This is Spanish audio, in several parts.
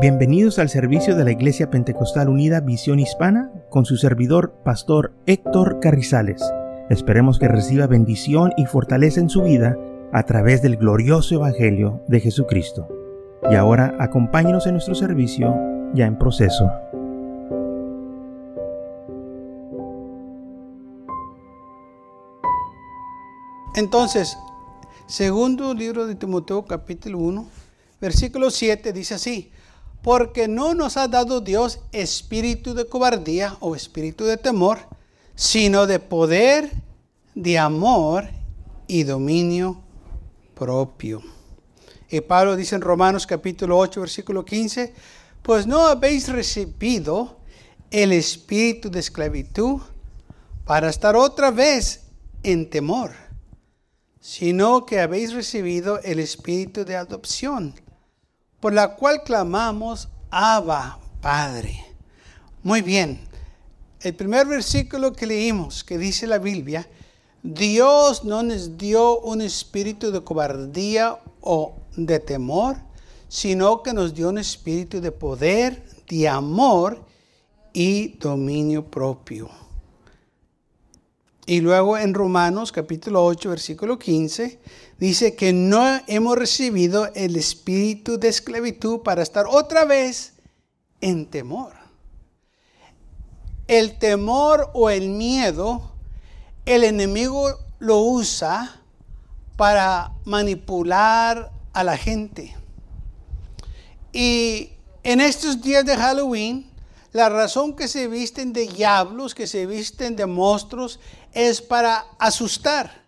Bienvenidos al servicio de la Iglesia Pentecostal Unida Visión Hispana con su servidor, Pastor Héctor Carrizales. Esperemos que reciba bendición y fortaleza en su vida a través del glorioso Evangelio de Jesucristo. Y ahora acompáñenos en nuestro servicio ya en proceso. Entonces, segundo libro de Timoteo capítulo 1, versículo 7 dice así, porque no nos ha dado Dios espíritu de cobardía o espíritu de temor, sino de poder, de amor y dominio propio. Y Pablo dice en Romanos capítulo 8, versículo 15, pues no habéis recibido el espíritu de esclavitud para estar otra vez en temor, sino que habéis recibido el espíritu de adopción por la cual clamamos, Abba, Padre. Muy bien, el primer versículo que leímos, que dice la Biblia, Dios no nos dio un espíritu de cobardía o de temor, sino que nos dio un espíritu de poder, de amor y dominio propio. Y luego en Romanos capítulo 8, versículo 15, dice que no hemos recibido el espíritu de esclavitud para estar otra vez en temor. El temor o el miedo, el enemigo lo usa para manipular a la gente. Y en estos días de Halloween, la razón que se visten de diablos, que se visten de monstruos, es para asustar.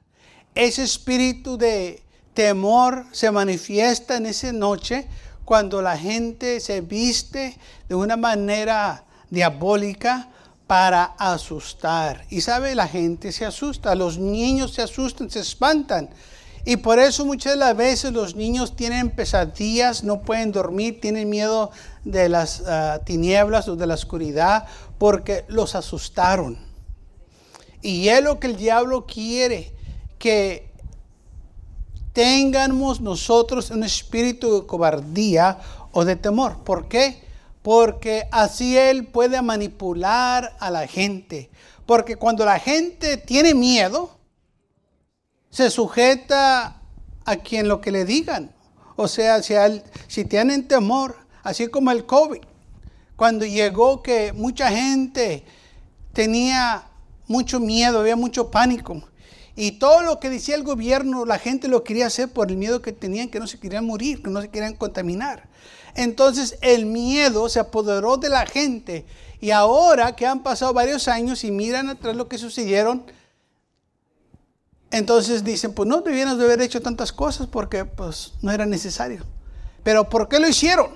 Ese espíritu de temor se manifiesta en esa noche cuando la gente se viste de una manera diabólica para asustar. Y sabe, la gente se asusta, los niños se asustan, se espantan. Y por eso muchas de las veces los niños tienen pesadillas, no pueden dormir, tienen miedo de las ah, tinieblas o de la oscuridad porque los asustaron. Y es lo que el diablo quiere, que tengamos nosotros un espíritu de cobardía o de temor. ¿Por qué? Porque así él puede manipular a la gente. Porque cuando la gente tiene miedo, se sujeta a quien lo que le digan. O sea, si, si tienen temor, así como el COVID, cuando llegó que mucha gente tenía mucho miedo, había mucho pánico. Y todo lo que decía el gobierno, la gente lo quería hacer por el miedo que tenían, que no se querían morir, que no se querían contaminar. Entonces el miedo se apoderó de la gente. Y ahora que han pasado varios años y miran atrás lo que sucedieron, entonces dicen, pues no debieron de haber hecho tantas cosas porque pues no era necesario. Pero ¿por qué lo hicieron?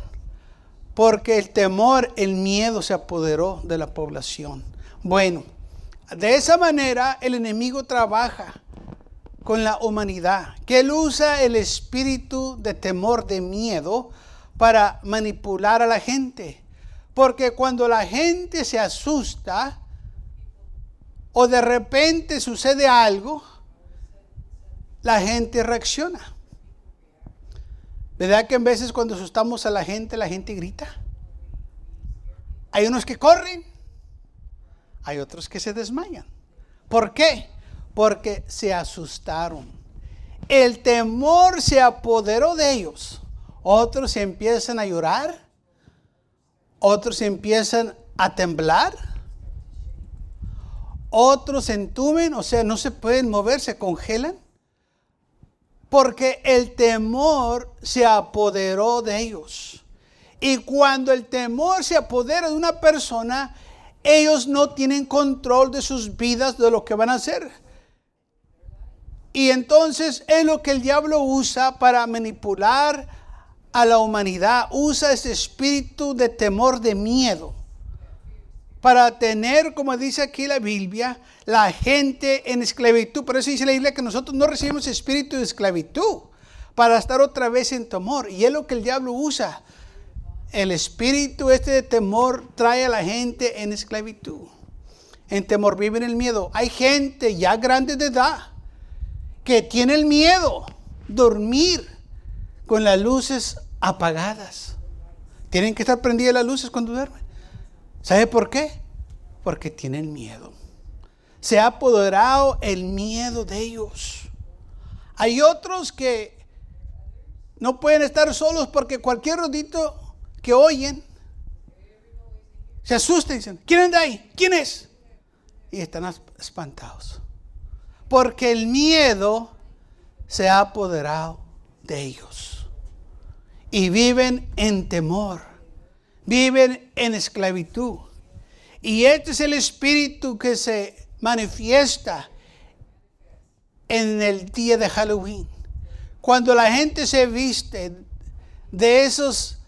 Porque el temor, el miedo se apoderó de la población. Bueno, de esa manera el enemigo trabaja con la humanidad, que él usa el espíritu de temor, de miedo, para manipular a la gente. Porque cuando la gente se asusta o de repente sucede algo, la gente reacciona. ¿Verdad que en veces cuando asustamos a la gente, la gente grita? Hay unos que corren, hay otros que se desmayan. ¿Por qué? Porque se asustaron. El temor se apoderó de ellos. Otros empiezan a llorar. Otros empiezan a temblar. Otros entumen, o sea, no se pueden mover, se congelan. Porque el temor se apoderó de ellos. Y cuando el temor se apodera de una persona, ellos no tienen control de sus vidas, de lo que van a hacer. Y entonces es lo que el diablo usa para manipular a la humanidad. Usa ese espíritu de temor, de miedo. Para tener, como dice aquí la Biblia, la gente en esclavitud. Por eso dice la Biblia que nosotros no recibimos espíritu de esclavitud para estar otra vez en temor. Y es lo que el diablo usa. El espíritu este de temor trae a la gente en esclavitud. En temor viven el miedo. Hay gente ya grande de edad que tiene el miedo dormir con las luces apagadas. Tienen que estar prendidas las luces cuando duermen. ¿Sabe por qué? Porque tienen miedo. Se ha apoderado el miedo de ellos. Hay otros que no pueden estar solos porque cualquier rodito que oyen se asustan y dicen, ¿quién anda ahí? ¿Quién es? Y están espantados. Porque el miedo se ha apoderado de ellos. Y viven en temor. Viven en esclavitud. Y este es el espíritu que se manifiesta en el día de Halloween. Cuando la gente se viste de esos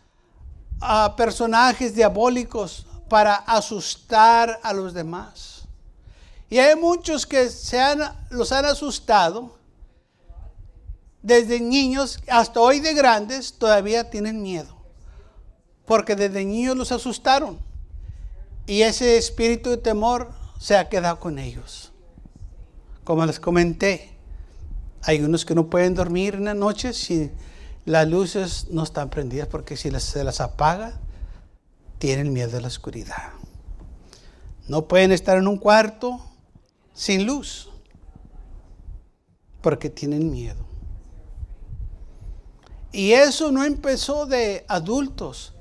ah, personajes diabólicos para asustar a los demás. Y hay muchos que se han, los han asustado desde niños hasta hoy de grandes todavía tienen miedo. Porque desde niños los asustaron. Y ese espíritu de temor se ha quedado con ellos. Como les comenté, hay unos que no pueden dormir en la noche si las luces no están prendidas porque si se las apaga, tienen miedo de la oscuridad. No pueden estar en un cuarto sin luz porque tienen miedo. Y eso no empezó de adultos,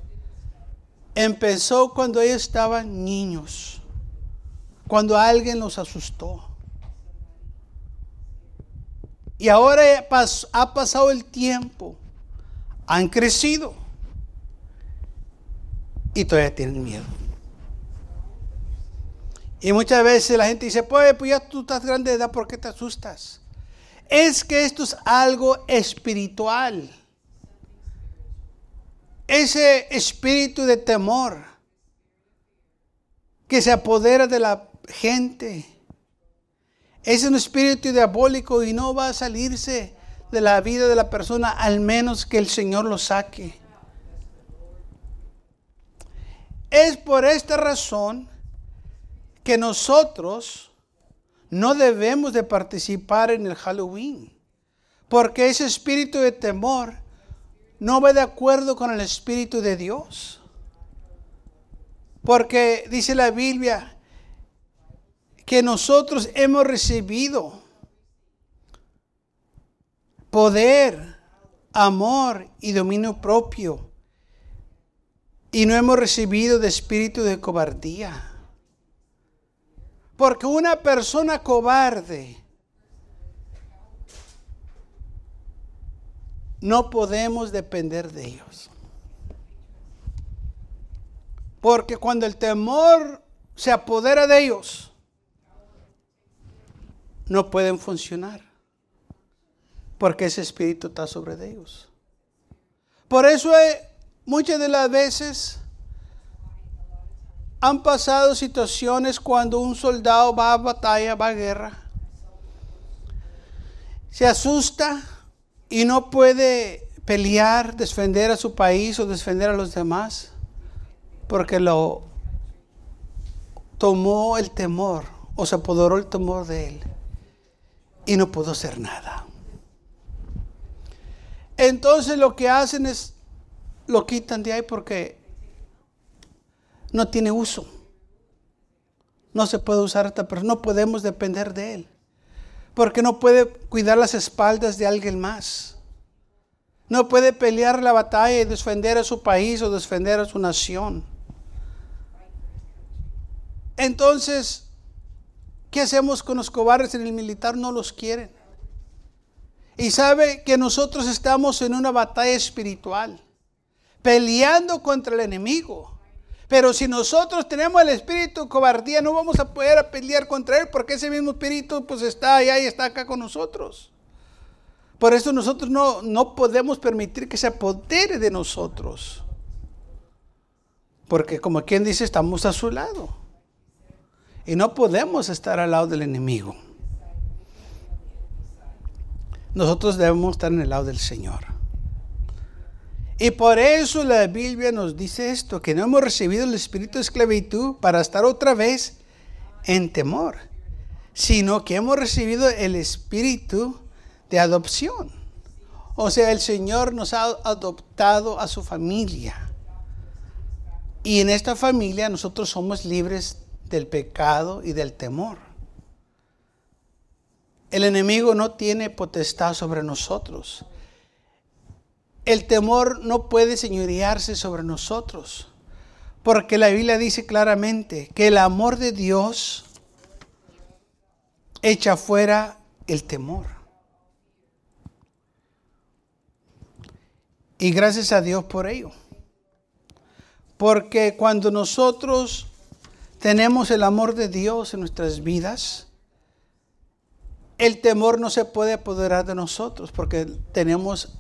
empezó cuando ellos estaban niños, cuando alguien los asustó. Y ahora ha pasado el tiempo, han crecido y todavía tienen miedo. Y muchas veces la gente dice, pues, pues ya tú estás grande de edad, ¿por qué te asustas? Es que esto es algo espiritual. Ese espíritu de temor que se apodera de la gente es un espíritu diabólico y no va a salirse de la vida de la persona al menos que el Señor lo saque. Es por esta razón que nosotros no debemos de participar en el Halloween, porque ese espíritu de temor no va de acuerdo con el espíritu de Dios. Porque dice la Biblia, que nosotros hemos recibido poder, amor y dominio propio. Y no hemos recibido de espíritu de cobardía. Porque una persona cobarde no podemos depender de ellos. Porque cuando el temor se apodera de ellos, no pueden funcionar. Porque ese espíritu está sobre ellos. Por eso eh, muchas de las veces han pasado situaciones cuando un soldado va a batalla, va a guerra. Se asusta y no puede pelear, defender a su país o defender a los demás. Porque lo tomó el temor o se apoderó el temor de él y no pudo hacer nada. Entonces lo que hacen es, lo quitan de ahí porque no tiene uso. No se puede usar esta persona, no podemos depender de él. Porque no puede cuidar las espaldas de alguien más. No puede pelear la batalla y defender a su país o defender a su nación. Entonces, ¿Qué hacemos con los cobardes en el militar? No los quieren. Y sabe que nosotros estamos en una batalla espiritual, peleando contra el enemigo. Pero si nosotros tenemos el espíritu de cobardía, no vamos a poder pelear contra él, porque ese mismo espíritu pues está allá y está acá con nosotros. Por eso nosotros no, no podemos permitir que se apodere de nosotros. Porque como quien dice, estamos a su lado. Y no podemos estar al lado del enemigo. Nosotros debemos estar en el lado del Señor. Y por eso la Biblia nos dice esto, que no hemos recibido el espíritu de esclavitud para estar otra vez en temor, sino que hemos recibido el espíritu de adopción. O sea, el Señor nos ha adoptado a su familia. Y en esta familia nosotros somos libres del pecado y del temor. El enemigo no tiene potestad sobre nosotros. El temor no puede señorearse sobre nosotros. Porque la Biblia dice claramente que el amor de Dios echa fuera el temor. Y gracias a Dios por ello. Porque cuando nosotros tenemos el amor de Dios en nuestras vidas, el temor no se puede apoderar de nosotros porque tenemos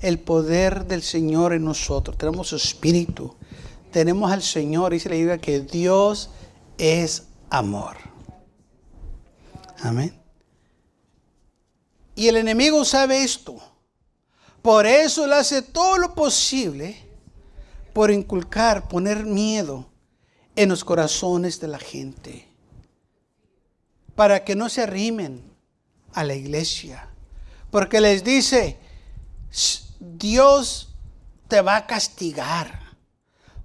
el poder del Señor en nosotros, tenemos su espíritu, tenemos al Señor. Dice la Biblia que Dios es amor. Amén. Y el enemigo sabe esto. Por eso él hace todo lo posible por inculcar, poner miedo en los corazones de la gente, para que no se arrimen a la iglesia, porque les dice, Dios te va a castigar,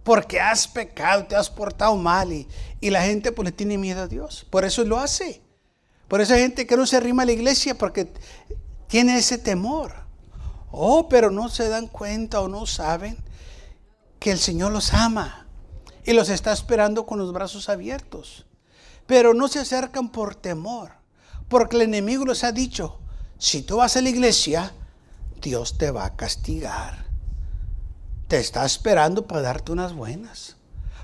porque has pecado, te has portado mal, y, la gente pues le tiene miedo a Dios, por eso lo hace. Por eso hay gente que no se arrima a la iglesia porque tiene ese temor. Oh, pero no se dan cuenta o no saben que el Señor los ama y los está esperando con los brazos abiertos. Pero no se acercan por temor, porque el enemigo les ha dicho, si tú vas a la iglesia, Dios te va a castigar. Te está esperando para darte unas buenas,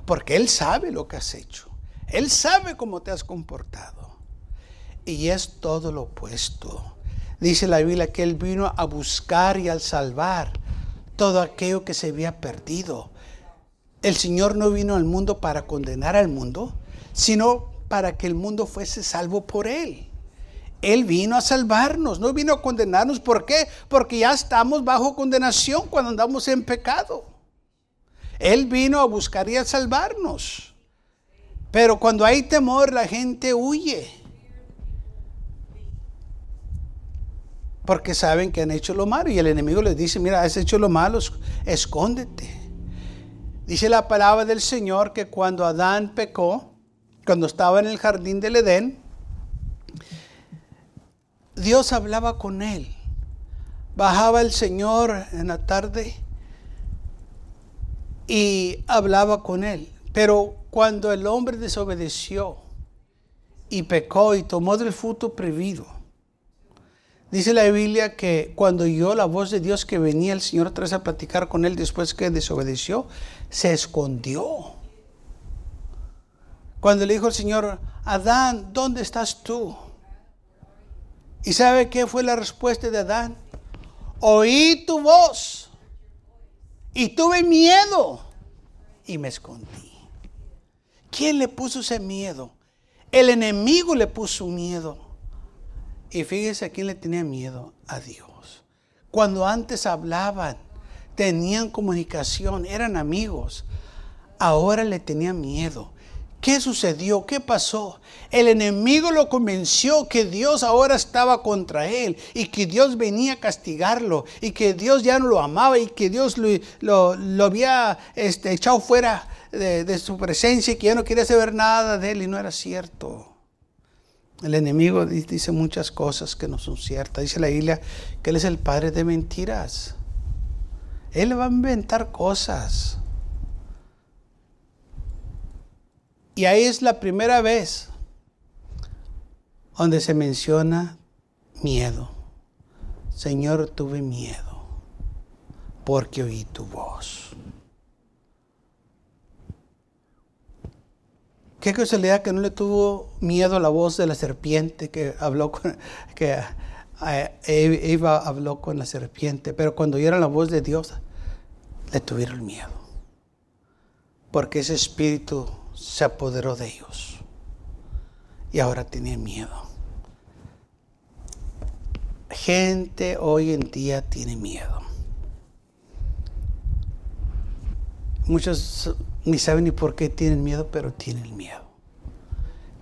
porque Él sabe lo que has hecho. Él sabe cómo te has comportado. Y es todo lo opuesto. Dice la Biblia que Él vino a buscar y al salvar todo aquello que se había perdido. El Señor no vino al mundo para condenar al mundo, sino para que el mundo fuese salvo por Él. Él vino a salvarnos, no vino a condenarnos. ¿Por qué? Porque ya estamos bajo condenación cuando andamos en pecado. Él vino a buscar y a salvarnos. Pero cuando hay temor, la gente huye. Porque saben que han hecho lo malo. Y el enemigo les dice, mira, has hecho lo malo, escóndete. Dice la palabra del Señor que cuando Adán pecó, cuando estaba en el jardín del Edén, Dios hablaba con él. Bajaba el Señor en la tarde y hablaba con él. Pero cuando el hombre desobedeció y pecó y tomó del fruto prohibido, dice la Biblia que cuando oyó la voz de Dios que venía el Señor vez a platicar con él después que desobedeció, se escondió. Cuando le dijo el Señor, Adán, ¿dónde estás tú? ¿Y sabe qué fue la respuesta de Adán? Oí tu voz y tuve miedo y me escondí. ¿Quién le puso ese miedo? El enemigo le puso miedo. Y fíjese a quién le tenía miedo, a Dios. Cuando antes hablaban, tenían comunicación, eran amigos, ahora le tenían miedo. ¿Qué sucedió? ¿Qué pasó? El enemigo lo convenció que Dios ahora estaba contra él y que Dios venía a castigarlo y que Dios ya no lo amaba y que Dios lo, había este, echado fuera de, de, su presencia y que ya no quería saber nada de él y no era cierto. El enemigo dice muchas cosas que no son ciertas. Dice la Biblia que él es el padre de mentiras. Él va a inventar cosas. Y ahí es la primera vez donde se menciona miedo. Señor, tuve miedo porque oí tu voz. Qué casualidad que no le tuvo miedo la voz de la serpiente que habló con, que eh, Eva habló con la serpiente, pero cuando oyeron la voz de Dios, le tuvieron miedo. Porque ese espíritu se apoderó de ellos. Y ahora tienen miedo. Gente hoy en día tiene miedo. Muchos ni saben ni por qué tienen miedo, pero tienen miedo.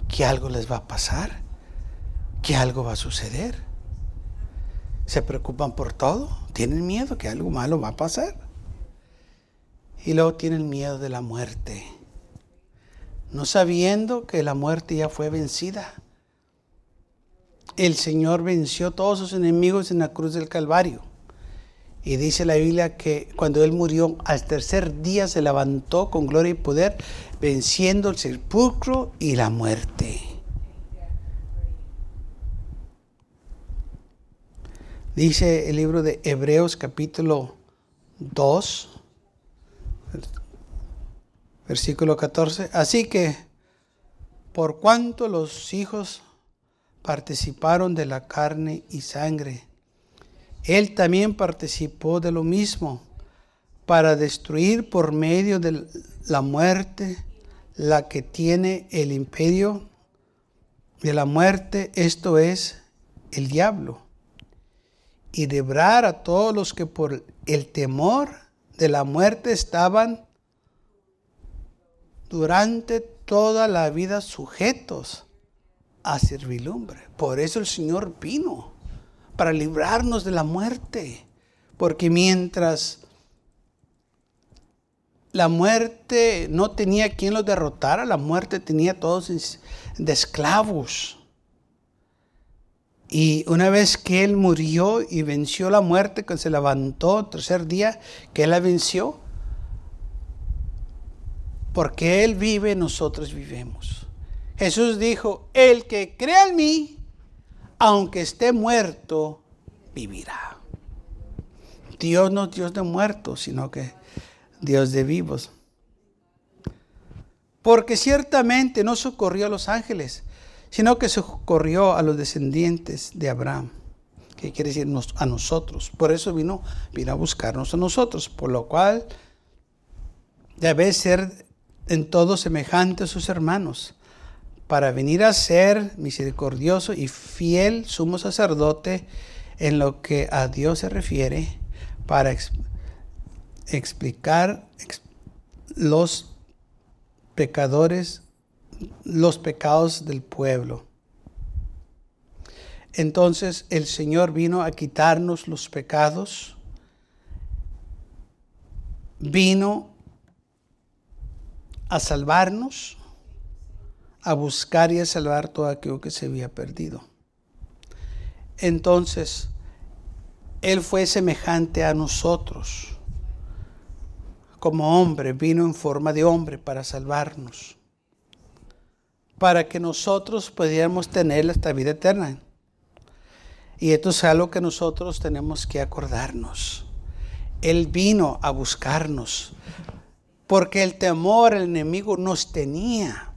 Que algo les va a pasar, que algo va a suceder. Se preocupan por todo, tienen miedo que algo malo va a pasar. y luego tienen miedo de la muerte, no sabiendo que la muerte ya fue vencida. El Señor venció todos sus enemigos en la cruz del Calvario. Y dice la Biblia que cuando Él murió, al tercer día se levantó con gloria y poder, venciendo el sepulcro y la muerte. Dice el libro de Hebreos capítulo 2, versículo 14. Así que, por cuanto los hijos participaron de la carne y sangre, él también participó de lo mismo para destruir por medio de la muerte la que tiene el imperio. De la muerte, esto es el diablo, y librar a todos los que por el temor de la muerte estaban durante toda la vida sujetos a servilumbre. Por eso el Señor vino para librarnos de la muerte. Porque mientras la muerte no tenía quien los derrotara, la muerte tenía todos de esclavos. Y una vez que Él murió y venció la muerte, que se levantó el tercer día, que Él la venció, porque Él vive, nosotros vivemos. Jesús dijo, el que crea en mí, aunque esté muerto, vivirá. Dios no es Dios de muertos, sino que Dios de vivos. Porque ciertamente no socorrió a los ángeles, sino que socorrió a los descendientes de Abraham, que quiere decir a nosotros. Por eso vino, vino a buscarnos a nosotros, por lo cual debe ser en todo semejante a sus hermanos para venir a ser misericordioso y fiel sumo sacerdote en lo que a Dios se refiere, para explicar los pecadores, los pecados del pueblo. Entonces el Señor vino a quitarnos los pecados, vino a salvarnos a buscar y a salvar todo aquello que se había perdido. Entonces, Él fue semejante a nosotros. Como hombre, vino en forma de hombre para salvarnos. Para que nosotros pudiéramos tener esta vida eterna. Y esto es algo que nosotros tenemos que acordarnos. Él vino a buscarnos. Porque el temor, el enemigo nos tenía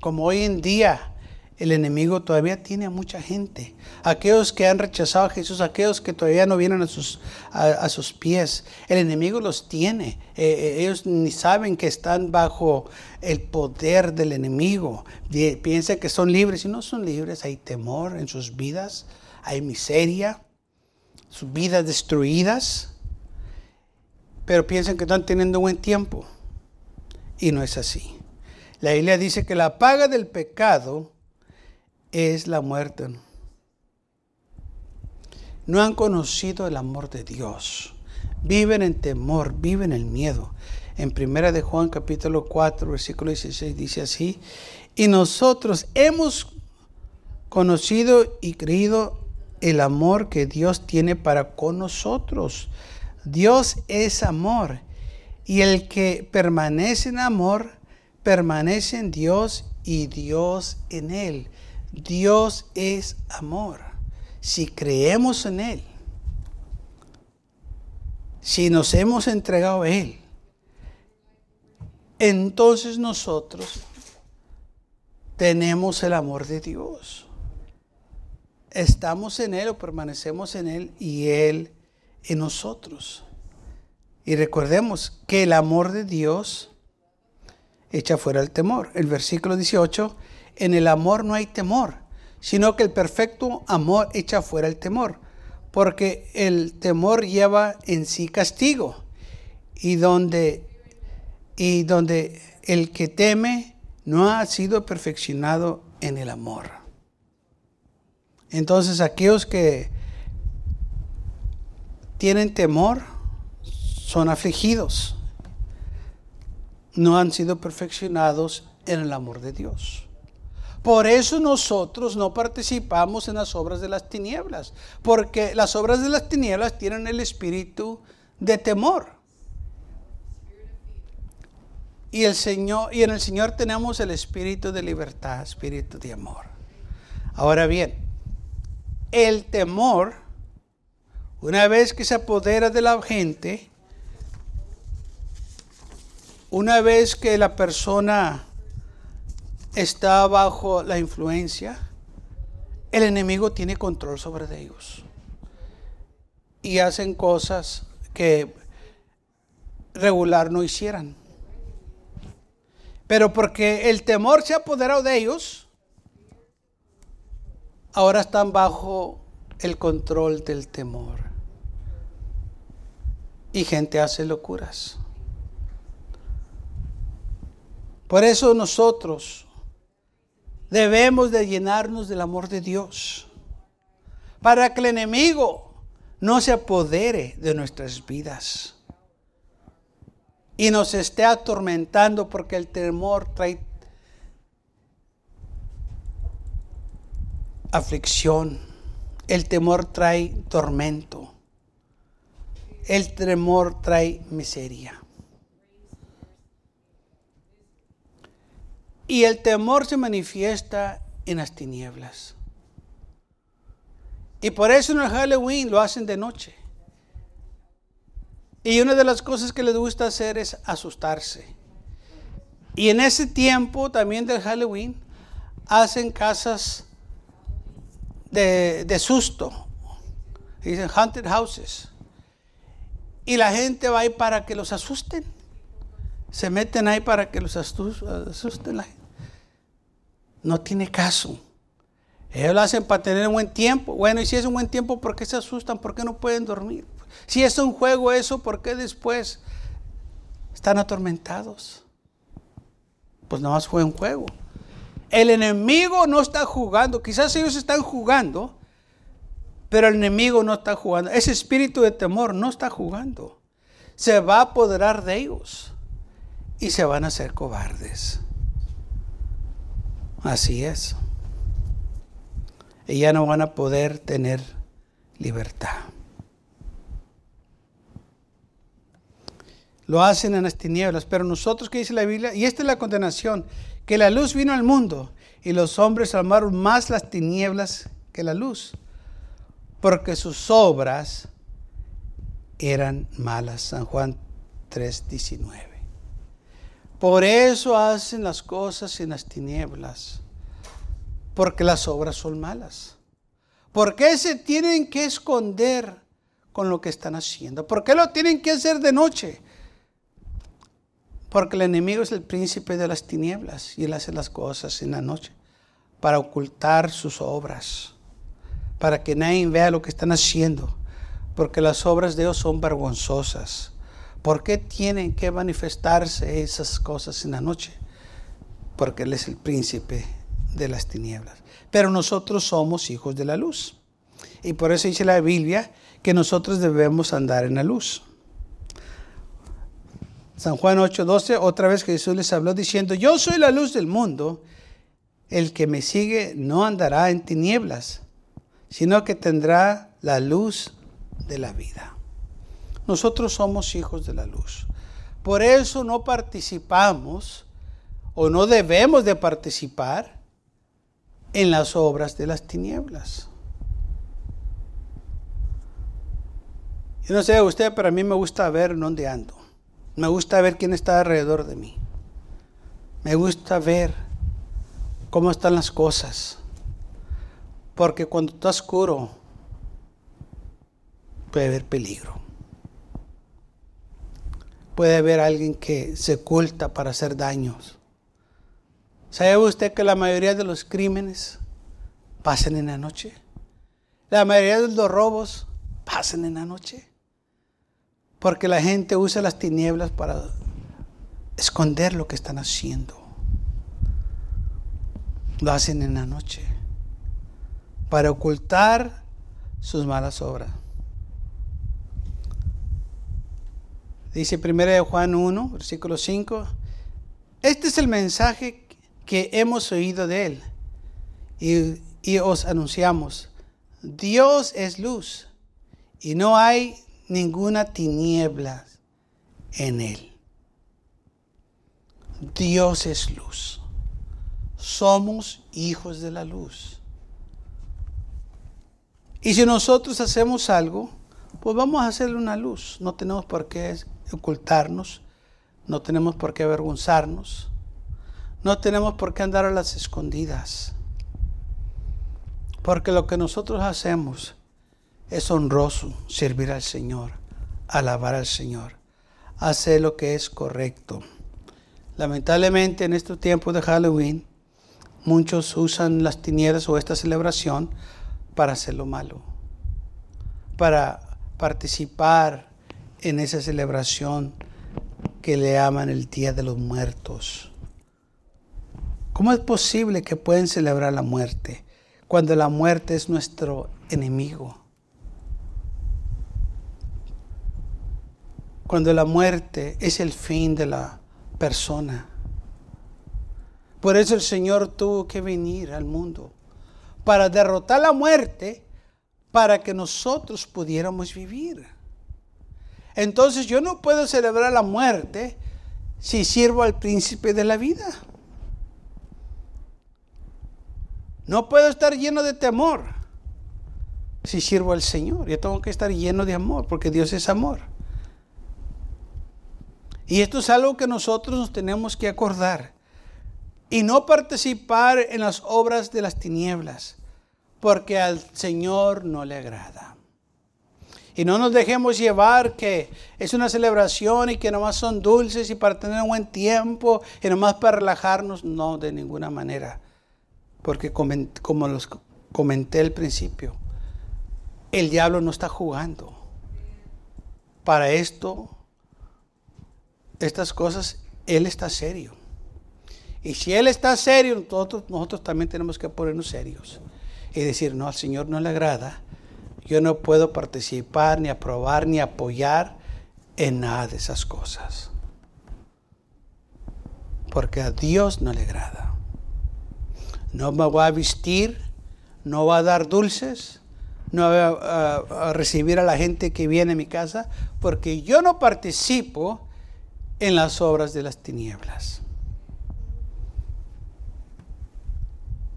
como hoy en día el enemigo todavía tiene a mucha gente. Aquellos que han rechazado a Jesús, aquellos que todavía no vienen a sus, a, sus pies, el enemigo los tiene. Eh, eh, ellos ni saben que están bajo el poder del enemigo. Piensan que son libres y no son libres. Hay temor en sus vidas, hay miseria, sus vidas destruidas. Pero piensan que están teniendo buen tiempo. Y no es así. La Biblia dice que la paga del pecado es la muerte. No han conocido el amor de Dios. Viven en temor, viven en miedo. En primera de Juan capítulo 4, versículo 16 dice así, y nosotros hemos conocido y creído el amor que Dios tiene para con nosotros. Dios es amor y el que permanece en amor permanece en Dios y Dios en Él. Dios es amor. Si creemos en Él, si nos hemos entregado a Él, entonces nosotros tenemos el amor de Dios. Estamos en Él o permanecemos en Él y Él en nosotros. Y recordemos que el amor de Dios echa fuera el temor. El versículo 18, en el amor no hay temor, sino que el perfecto amor echa fuera el temor, porque el temor lleva en sí castigo, y donde, y donde el que teme no ha sido perfeccionado en el amor. Entonces aquellos que tienen temor son afligidos no han sido perfeccionados en el amor de Dios. Por eso nosotros no participamos en las obras de las tinieblas, porque las obras de las tinieblas tienen el espíritu de temor. Y, el Señor, y en el Señor tenemos el espíritu de libertad, espíritu de amor. Ahora bien, el temor, una vez que se apodera de la gente, una vez que la persona está bajo la influencia, el enemigo tiene control sobre ellos. Y hacen cosas que regular no hicieran. Pero porque el temor se ha apoderado de ellos, ahora están bajo el control del temor. Y gente hace locuras. Por eso nosotros debemos de llenarnos del amor de Dios. Para que el enemigo no se apodere de nuestras vidas. Y nos esté atormentando porque el temor trae aflicción. El temor trae tormento. El temor trae miseria. Y el temor se manifiesta en las tinieblas. Y por eso en el Halloween lo hacen de noche. Y una de las cosas que les gusta hacer es asustarse. Y en ese tiempo también del Halloween hacen casas de, de susto. Dicen haunted houses. Y la gente va ahí para que los asusten. Se meten ahí para que los asusten la gente no tiene caso. Ellos lo hacen para tener un buen tiempo. Bueno, y si es un buen tiempo, ¿por qué se asustan? ¿Por qué no pueden dormir? Si es un juego eso, ¿por qué después están atormentados? Pues nada más fue un juego. El enemigo no está jugando. Quizás ellos están jugando, pero el enemigo no está jugando. Ese espíritu de temor no está jugando. Se va a apoderar de ellos y se van a hacer cobardes. Así es. Y ya no van a poder tener libertad. Lo hacen en las tinieblas, pero nosotros, ¿qué dice la Biblia? Y esta es la condenación, que la luz vino al mundo y los hombres amaron más las tinieblas que la luz, porque sus obras eran malas. San Juan 3:19. Por eso hacen las cosas en las tinieblas, porque las obras son malas. ¿Por qué se tienen que esconder con lo que están haciendo? ¿Por qué lo tienen que hacer de noche? Porque el enemigo es el príncipe de las tinieblas y él hace las cosas en la noche para ocultar sus obras, para que nadie vea lo que están haciendo, porque las obras de Dios son vergonzosas. ¿Por qué tienen que manifestarse esas cosas en la noche? Porque Él es el príncipe de las tinieblas. Pero nosotros somos hijos de la luz. Y por eso dice la Biblia que nosotros debemos andar en la luz. San Juan 8:12, otra vez Jesús les habló diciendo, yo soy la luz del mundo, el que me sigue no andará en tinieblas, sino que tendrá la luz de la vida. Nosotros somos hijos de la luz. Por eso no participamos o no debemos de participar en las obras de las tinieblas. Yo no sé usted, pero a mí me gusta ver dónde ando. Me gusta ver quién está alrededor de mí. Me gusta ver cómo están las cosas. Porque cuando está oscuro puede haber peligro puede haber alguien que se oculta para hacer daños. ¿Sabe usted que la mayoría de los crímenes pasan en la noche? La mayoría de los robos pasan en la noche. Porque la gente usa las tinieblas para esconder lo que están haciendo. Lo hacen en la noche. Para ocultar sus malas obras. Dice 1 Juan 1, versículo 5, Este es el mensaje que hemos oído de Él y, os anunciamos. Dios es luz y no hay ninguna tiniebla en Él. Dios es luz. Somos hijos de la luz. Y si nosotros hacemos algo, pues vamos a hacerle una luz. No tenemos por qué ocultarnos, no tenemos por qué avergonzarnos, no tenemos por qué andar a las escondidas. Porque lo que nosotros hacemos es honroso, servir al Señor, alabar al Señor, hacer lo que es correcto. Lamentablemente en estos tiempos de Halloween, muchos usan las tinieblas o esta celebración para hacer lo malo, para participar en esa celebración que le aman el Día de los Muertos. ¿Cómo es posible que pueden celebrar la muerte cuando la muerte es nuestro enemigo? Cuando la muerte es el fin de la persona. Por eso el Señor tuvo que venir al mundo para derrotar la muerte, para que nosotros pudiéramos vivir. Entonces yo no puedo celebrar la muerte si sirvo al príncipe de la vida. No puedo estar lleno de temor si sirvo al Señor. Yo tengo que estar lleno de amor porque Dios es amor. Y esto es algo que nosotros nos tenemos que acordar y no participar en las obras de las tinieblas, porque al Señor no le agrada. Y no nos dejemos llevar que es una celebración y que nomás son dulces y para tener un buen tiempo y nomás para relajarnos. No, de ninguna manera. Porque como los comenté al principio, el diablo no está jugando. Para esto, estas cosas, él está serio. Y si Él está serio, nosotros, nosotros también tenemos que ponernos serios y decir, no, al Señor no le agrada. Yo no puedo participar, ni aprobar, ni apoyar en nada de esas cosas. Porque a Dios no le agrada. No me voy a vestir, no va a dar dulces, no voy a, recibir a la gente que viene a mi casa, porque yo no participo en las obras de las tinieblas.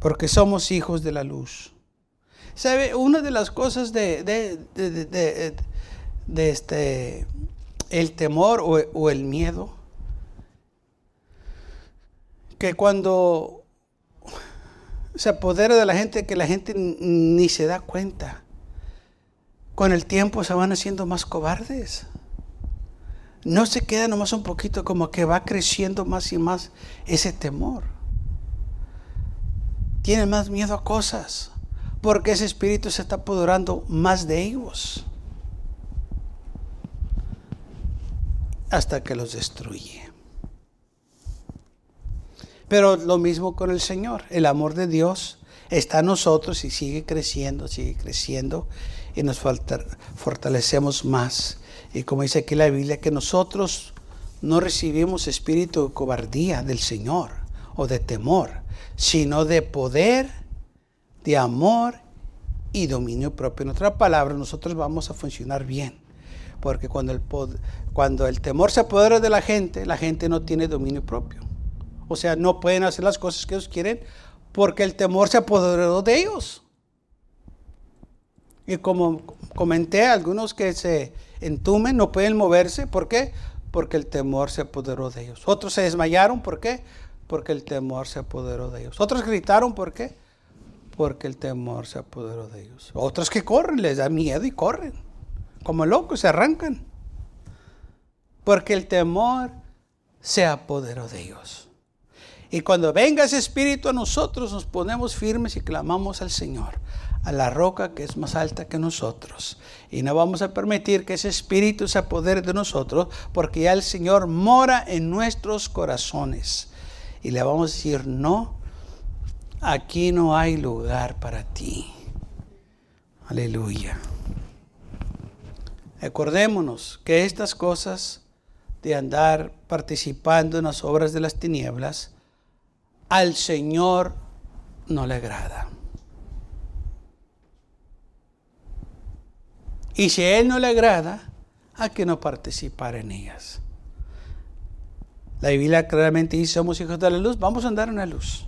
porque somos hijos de la luz. ¿Sabe? Una de las cosas de, este, el temor o, el miedo, que cuando se apodera de la gente, que la gente ni se da cuenta, con el tiempo se van haciendo más cobardes. No se queda nomás un poquito, como que va creciendo más y más ese temor tienen más miedo a cosas, porque ese espíritu se está apoderando más de ellos hasta que los destruye. Pero lo mismo con el Señor, el amor de Dios está en nosotros y sigue creciendo, sigue creciendo y nos fortalecemos más. Y como dice aquí la Biblia, que nosotros no recibimos espíritu de cobardía del Señor o de temor, sino de poder, de amor y dominio propio. En otras palabras, nosotros vamos a funcionar bien. Porque cuando el, cuando el temor se apodera de la gente, la gente no tiene dominio propio. O sea, no pueden hacer las cosas que ellos quieren porque el temor se apoderó de ellos. Y como comenté, algunos que se entumen no pueden moverse. ¿Por qué? Porque el temor se apoderó de ellos. Otros se desmayaron. ¿Por qué? porque el temor se apoderó de ellos. Otros gritaron, ¿por qué? Porque el temor se apoderó de ellos. Otros que corren, les da miedo y corren. Como locos, se arrancan. Porque el temor se apoderó de ellos. Y cuando venga ese espíritu a nosotros, nos ponemos firmes y clamamos al Señor, a la roca que es más alta que nosotros. Y no vamos a permitir que ese espíritu se apodere de nosotros, porque ya el Señor mora en nuestros corazones y le vamos a decir, no, aquí no hay lugar para ti. Aleluya. Acordémonos que estas cosas de andar participando en las obras de las tinieblas, al Señor no le agrada. Y si a Él no le agrada, hay que no participar en ellas. La Biblia claramente dice, somos hijos de la luz, vamos a andar en la luz.